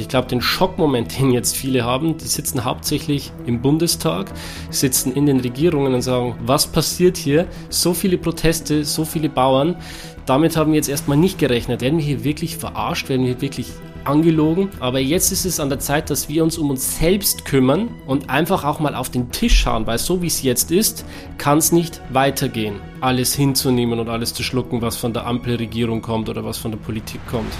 Ich glaube, den Schockmoment, den jetzt viele haben, die sitzen hauptsächlich im Bundestag, sitzen in den Regierungen und sagen, was passiert hier? So viele Proteste, so viele Bauern. Damit haben wir jetzt erstmal nicht gerechnet. Werden wir hier wirklich verarscht? Werden wir hier wirklich angelogen? Aber jetzt ist es an der Zeit, dass wir uns um uns selbst kümmern und einfach auch mal auf den Tisch schauen, weil so wie es jetzt ist, kann es nicht weitergehen, alles hinzunehmen und alles zu schlucken, was von der Ampelregierung kommt oder was von der Politik kommt.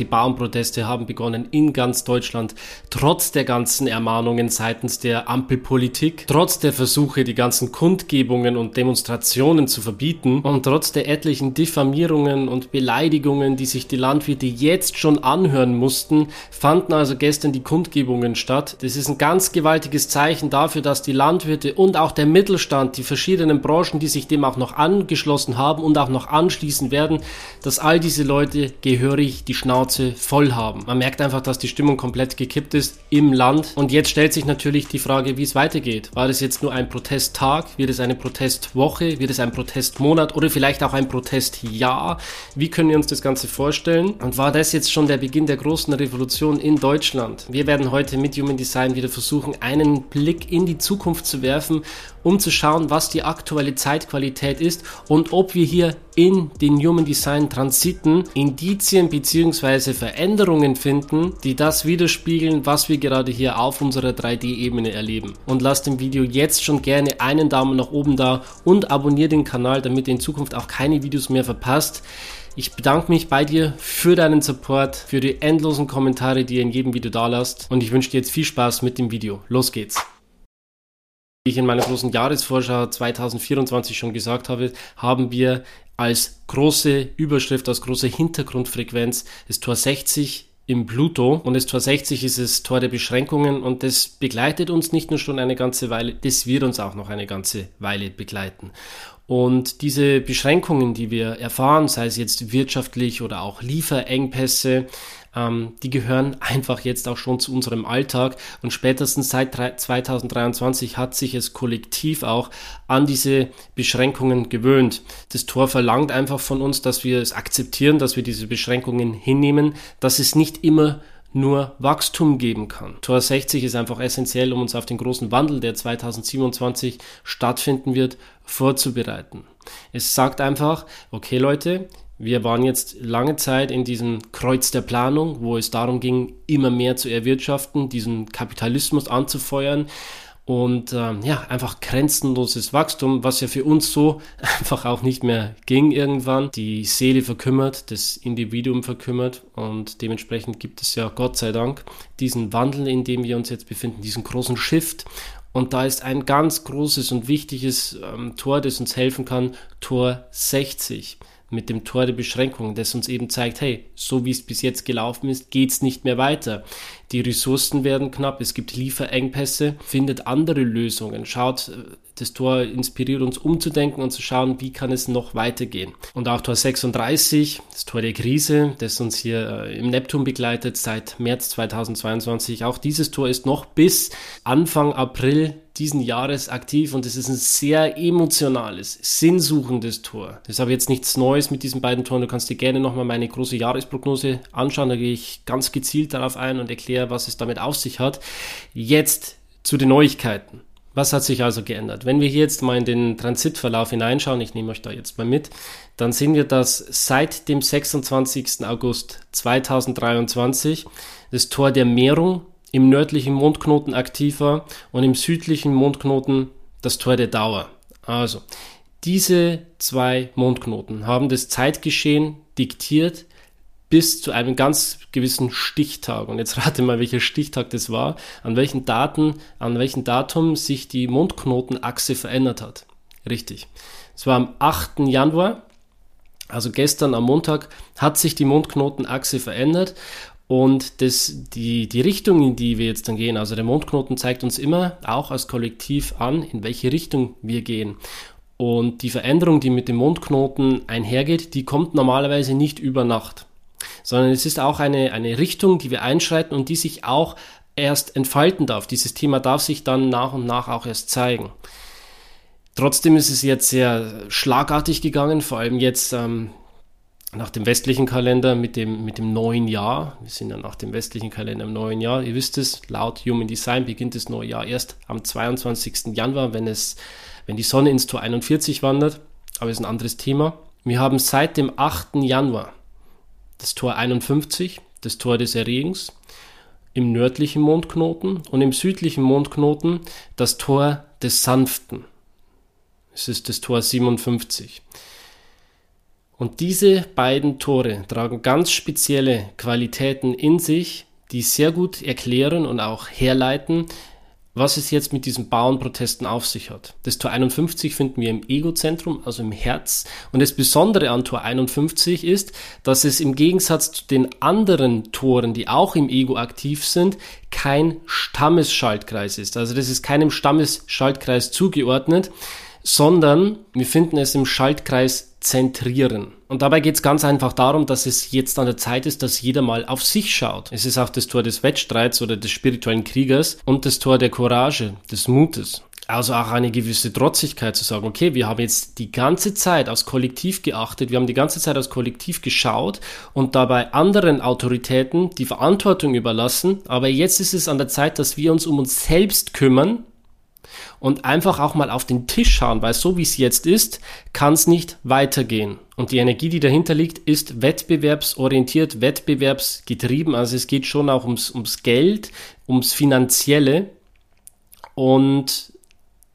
Die Bauernproteste haben begonnen in ganz Deutschland, trotz der ganzen Ermahnungen seitens der Ampelpolitik, trotz der Versuche, die ganzen Kundgebungen und Demonstrationen zu verbieten und trotz der etlichen Diffamierungen und Beleidigungen, die sich die Landwirte jetzt schon anhören mussten, fanden also gestern die Kundgebungen statt. Das ist ein ganz gewaltiges Zeichen dafür, dass die Landwirte und auch der Mittelstand, die verschiedenen Branchen, die sich dem auch noch angeschlossen haben und auch noch anschließen werden, dass all diese Leute gehörig die Schnauze Schnauze voll haben. Man merkt einfach, dass die Stimmung komplett gekippt ist im Land. Und jetzt stellt sich natürlich die Frage, wie es weitergeht. War das jetzt nur ein Protesttag? Wird es eine Protestwoche? Wird es ein Protestmonat? Oder vielleicht auch ein Protestjahr? Wie können wir uns das Ganze vorstellen? Und war das jetzt schon der Beginn der großen Revolution in Deutschland? Wir werden heute mit Human Design wieder versuchen, einen Blick in die Zukunft zu werfen um zu schauen, was die aktuelle Zeitqualität ist und ob wir hier in den Human Design Transiten Indizien bzw. Veränderungen finden, die das widerspiegeln, was wir gerade hier auf unserer 3D-Ebene erleben. Und lasst dem Video jetzt schon gerne einen Daumen nach oben da und abonniert den Kanal, damit ihr in Zukunft auch keine Videos mehr verpasst. Ich bedanke mich bei dir für deinen Support, für die endlosen Kommentare, die ihr in jedem Video da lasst und ich wünsche dir jetzt viel Spaß mit dem Video. Los geht's! Wie ich in meiner großen Jahresvorschau 2024 schon gesagt habe, haben wir als große Überschrift, als große Hintergrundfrequenz das Tor 60 im Pluto und das Tor 60 ist das Tor der Beschränkungen und das begleitet uns nicht nur schon eine ganze Weile, das wird uns auch noch eine ganze Weile begleiten. Und diese Beschränkungen, die wir erfahren, sei es jetzt wirtschaftlich oder auch Lieferengpässe, ähm, die gehören einfach jetzt auch schon zu unserem Alltag. Und spätestens seit 2023 hat sich es kollektiv auch an diese Beschränkungen gewöhnt. Das Tor verlangt einfach von uns, dass wir es akzeptieren, dass wir diese Beschränkungen hinnehmen, dass es nicht immer nur Wachstum geben kann. Tor 60 ist einfach essentiell, um uns auf den großen Wandel, der 2027 stattfinden wird, vorzubereiten. Es sagt einfach, okay Leute, wir waren jetzt lange Zeit in diesem Kreuz der Planung, wo es darum ging, immer mehr zu erwirtschaften, diesen Kapitalismus anzufeuern und ähm, ja, einfach grenzenloses Wachstum, was ja für uns so einfach auch nicht mehr ging irgendwann. Die Seele verkümmert, das Individuum verkümmert und dementsprechend gibt es ja Gott sei Dank diesen Wandel, in dem wir uns jetzt befinden, diesen großen Shift und da ist ein ganz großes und wichtiges ähm, Tor, das uns helfen kann, Tor 60 mit dem Tor der Beschränkungen, das uns eben zeigt, hey, so wie es bis jetzt gelaufen ist, geht's nicht mehr weiter. Die Ressourcen werden knapp, es gibt Lieferengpässe, findet andere Lösungen, schaut, das Tor inspiriert uns umzudenken und zu schauen, wie kann es noch weitergehen. Und auch Tor 36, das Tor der Krise, das uns hier äh, im Neptun begleitet seit März 2022. Auch dieses Tor ist noch bis Anfang April diesen Jahres aktiv und es ist ein sehr emotionales, sinnsuchendes Tor. Das habe jetzt nichts Neues mit diesen beiden Toren. Du kannst dir gerne nochmal meine große Jahresprognose anschauen. Da gehe ich ganz gezielt darauf ein und erkläre erkläre, was es damit auf sich hat. Jetzt zu den Neuigkeiten. Was hat sich also geändert? Wenn wir hier jetzt mal in den Transitverlauf hineinschauen, ich nehme euch da jetzt mal mit, dann sehen wir, dass seit dem 26. August 2023 das Tor der Mehrung im nördlichen Mondknoten aktiv war und im südlichen Mondknoten das Tor der Dauer. Also, diese zwei Mondknoten haben das Zeitgeschehen diktiert, bis zu einem ganz gewissen Stichtag. Und jetzt rate mal, welcher Stichtag das war, an welchen Daten, an welchem Datum sich die Mondknotenachse verändert hat. Richtig. Es war am 8. Januar, also gestern am Montag, hat sich die Mondknotenachse verändert und das, die, die Richtung, in die wir jetzt dann gehen, also der Mondknoten zeigt uns immer auch als Kollektiv an, in welche Richtung wir gehen. Und die Veränderung, die mit dem Mondknoten einhergeht, die kommt normalerweise nicht über Nacht sondern es ist auch eine, eine Richtung, die wir einschreiten und die sich auch erst entfalten darf. Dieses Thema darf sich dann nach und nach auch erst zeigen. Trotzdem ist es jetzt sehr schlagartig gegangen, vor allem jetzt ähm, nach dem westlichen Kalender mit dem, mit dem neuen Jahr. Wir sind ja nach dem westlichen Kalender im neuen Jahr. Ihr wisst es, laut Human Design beginnt das neue Jahr erst am 22. Januar, wenn, es, wenn die Sonne ins Tor 41 wandert. Aber ist ein anderes Thema. Wir haben seit dem 8. Januar das Tor 51, das Tor des Erregens, im nördlichen Mondknoten und im südlichen Mondknoten das Tor des Sanften. Es ist das Tor 57. Und diese beiden Tore tragen ganz spezielle Qualitäten in sich, die sehr gut erklären und auch herleiten, was es jetzt mit diesen Bauernprotesten auf sich hat. Das Tor 51 finden wir im Egozentrum, also im Herz. Und das Besondere an Tor 51 ist, dass es im Gegensatz zu den anderen Toren, die auch im Ego aktiv sind, kein Stammesschaltkreis ist. Also das ist keinem Stammesschaltkreis zugeordnet, sondern wir finden es im Schaltkreis zentrieren. Und dabei geht es ganz einfach darum, dass es jetzt an der Zeit ist, dass jeder mal auf sich schaut. Es ist auch das Tor des Wettstreits oder des spirituellen Kriegers und das Tor der Courage, des Mutes. Also auch eine gewisse Trotzigkeit zu sagen, okay, wir haben jetzt die ganze Zeit aus Kollektiv geachtet, wir haben die ganze Zeit aus Kollektiv geschaut und dabei anderen Autoritäten die Verantwortung überlassen, aber jetzt ist es an der Zeit, dass wir uns um uns selbst kümmern und einfach auch mal auf den Tisch schauen, weil so wie es jetzt ist, kann es nicht weitergehen. Und die Energie, die dahinter liegt, ist wettbewerbsorientiert, wettbewerbsgetrieben. Also es geht schon auch ums, ums Geld, ums Finanzielle. Und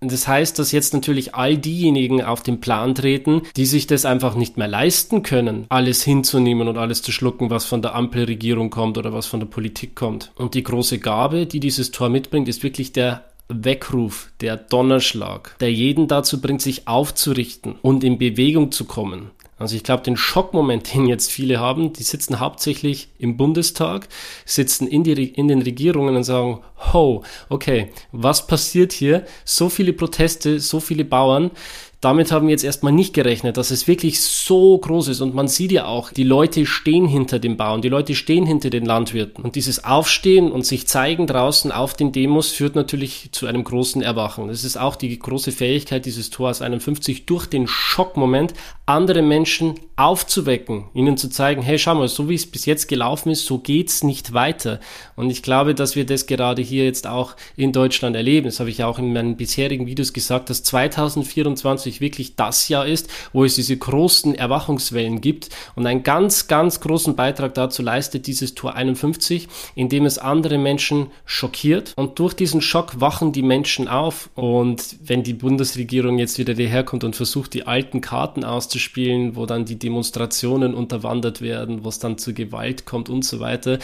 das heißt, dass jetzt natürlich all diejenigen auf den Plan treten, die sich das einfach nicht mehr leisten können, alles hinzunehmen und alles zu schlucken, was von der Ampelregierung kommt oder was von der Politik kommt. Und die große Gabe, die dieses Tor mitbringt, ist wirklich der Weckruf, der Donnerschlag, der jeden dazu bringt, sich aufzurichten und in Bewegung zu kommen. Also ich glaube, den Schockmoment, den jetzt viele haben, die sitzen hauptsächlich im Bundestag, sitzen in, die, in den Regierungen und sagen, ho, okay, was passiert hier? So viele Proteste, so viele Bauern, damit haben wir jetzt erstmal nicht gerechnet, dass es wirklich so groß ist. Und man sieht ja auch, die Leute stehen hinter dem Bauern, die Leute stehen hinter den Landwirten. Und dieses Aufstehen und sich zeigen draußen auf den Demos führt natürlich zu einem großen Erwachen. Das ist auch die große Fähigkeit dieses Tors 51, durch den Schockmoment andere Menschen aufzuwecken, ihnen zu zeigen, hey, schau mal, so wie es bis jetzt gelaufen ist, so geht's nicht weiter. Und ich glaube, dass wir das gerade hier jetzt auch in Deutschland erleben. Das habe ich auch in meinen bisherigen Videos gesagt, dass 2024 2020 wirklich das Jahr ist, wo es diese großen Erwachungswellen gibt. Und einen ganz, ganz großen Beitrag dazu leistet dieses Tor 51, indem es andere Menschen schockiert. Und durch diesen Schock wachen die Menschen auf. Und wenn die Bundesregierung jetzt wieder daherkommt und versucht, die alten Karten auszuspielen, wo dann die Demonstrationen unterwandert werden, wo es dann zu Gewalt kommt und so weiter,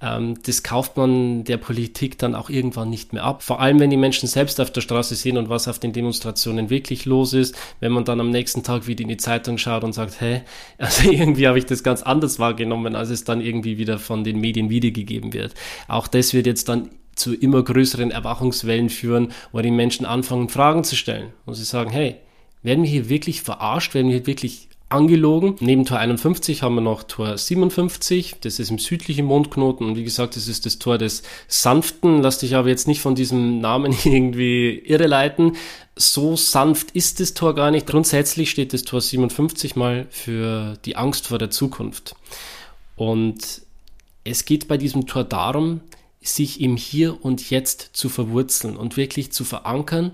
ähm, das kauft man der Politik dann auch irgendwann nicht mehr ab. Vor allem, wenn die Menschen selbst auf der Straße sehen und was auf den Demonstrationen wirklich los ist, ist, wenn man dann am nächsten Tag wieder in die Zeitung schaut und sagt, hey, also irgendwie habe ich das ganz anders wahrgenommen, als es dann irgendwie wieder von den Medien wiedergegeben wird. Auch das wird jetzt dann zu immer größeren Erwachungswellen führen, wo die Menschen anfangen, Fragen zu stellen. Und sie sagen, hey, werden wir hier wirklich verarscht? Werden wir hier wirklich angelogen. Neben Tor 51 haben wir noch Tor 57, das ist im südlichen Mondknoten und wie gesagt, das ist das Tor des Sanften. Lass dich aber jetzt nicht von diesem Namen irgendwie irreleiten. So sanft ist das Tor gar nicht. Grundsätzlich steht das Tor 57 mal für die Angst vor der Zukunft. Und es geht bei diesem Tor darum, sich im Hier und Jetzt zu verwurzeln und wirklich zu verankern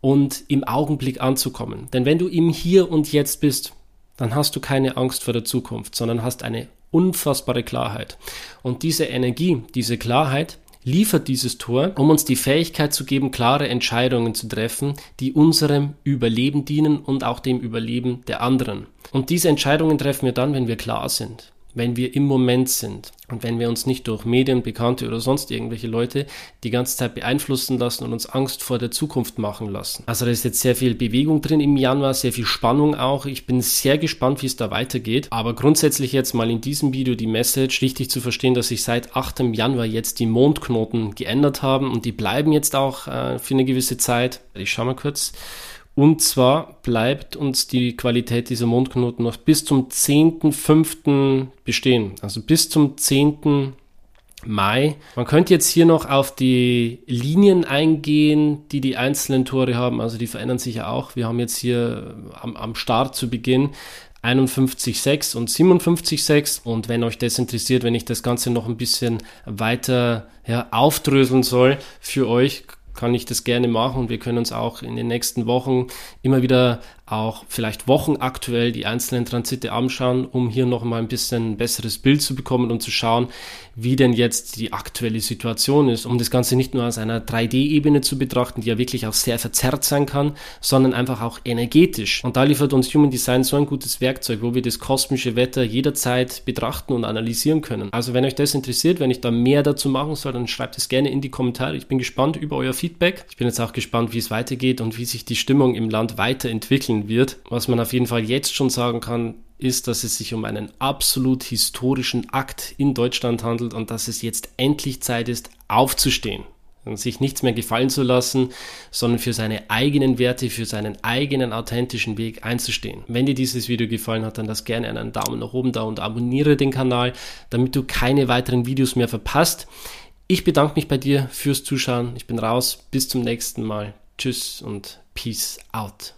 und im Augenblick anzukommen. Denn wenn du im Hier und Jetzt bist, dann hast du keine Angst vor der Zukunft, sondern hast eine unfassbare Klarheit. Und diese Energie, diese Klarheit liefert dieses Tor, um uns die Fähigkeit zu geben, klare Entscheidungen zu treffen, die unserem Überleben dienen und auch dem Überleben der anderen. Und diese Entscheidungen treffen wir dann, wenn wir klar sind wenn wir im Moment sind und wenn wir uns nicht durch Medien, Bekannte oder sonst irgendwelche Leute die ganze Zeit beeinflussen lassen und uns Angst vor der Zukunft machen lassen. Also da ist jetzt sehr viel Bewegung drin im Januar, sehr viel Spannung auch. Ich bin sehr gespannt, wie es da weitergeht. Aber grundsätzlich jetzt mal in diesem Video die Message, richtig zu verstehen, dass sich seit 8. Januar jetzt die Mondknoten geändert haben und die bleiben jetzt auch äh, für eine gewisse Zeit. Ich schau mal kurz. Und zwar bleibt uns die Qualität dieser Mondknoten noch bis zum 10.05. bestehen. Also bis zum 10. Mai. Man könnte jetzt hier noch auf die Linien eingehen, die die einzelnen Tore haben. Also die verändern sich ja auch. Wir haben jetzt hier am, am Start zu Beginn 51.6 und 57.6. Und wenn euch das interessiert, wenn ich das Ganze noch ein bisschen weiter ja, aufdröseln soll für euch, kann ich das gerne machen. Und wir können uns auch in den nächsten Wochen immer wieder auch vielleicht wochenaktuell die einzelnen Transite anschauen, um hier noch mal ein bisschen ein besseres Bild zu bekommen und zu schauen, wie denn jetzt die aktuelle Situation ist, um das Ganze nicht nur aus einer 3D-Ebene zu betrachten, die ja wirklich auch sehr verzerrt sein kann, sondern einfach auch energetisch. Und da liefert uns Human Design so ein gutes Werkzeug, wo wir das kosmische Wetter jederzeit betrachten und analysieren können. Also wenn euch das interessiert, wenn ich da mehr dazu machen soll, dann schreibt es gerne in die Kommentare. Ich bin gespannt über euer Feedback. Ich bin jetzt auch gespannt, wie es weitergeht und wie sich die Stimmung im Land weiterentwickelt entwickeln wird. Was man auf jeden Fall jetzt schon sagen kann, ist, dass es sich um einen absolut historischen Akt in Deutschland handelt und dass es jetzt endlich Zeit ist, aufzustehen und sich nichts mehr gefallen zu lassen, sondern für seine eigenen Werte, für seinen eigenen authentischen Weg einzustehen. Wenn dir dieses Video gefallen hat, dann lass gerne einen Daumen nach oben da und abonniere den Kanal, damit du keine weiteren Videos mehr verpasst. Ich bedanke mich bei dir fürs Zuschauen. Ich bin raus. Bis zum nächsten Mal. Tschüss und Peace out.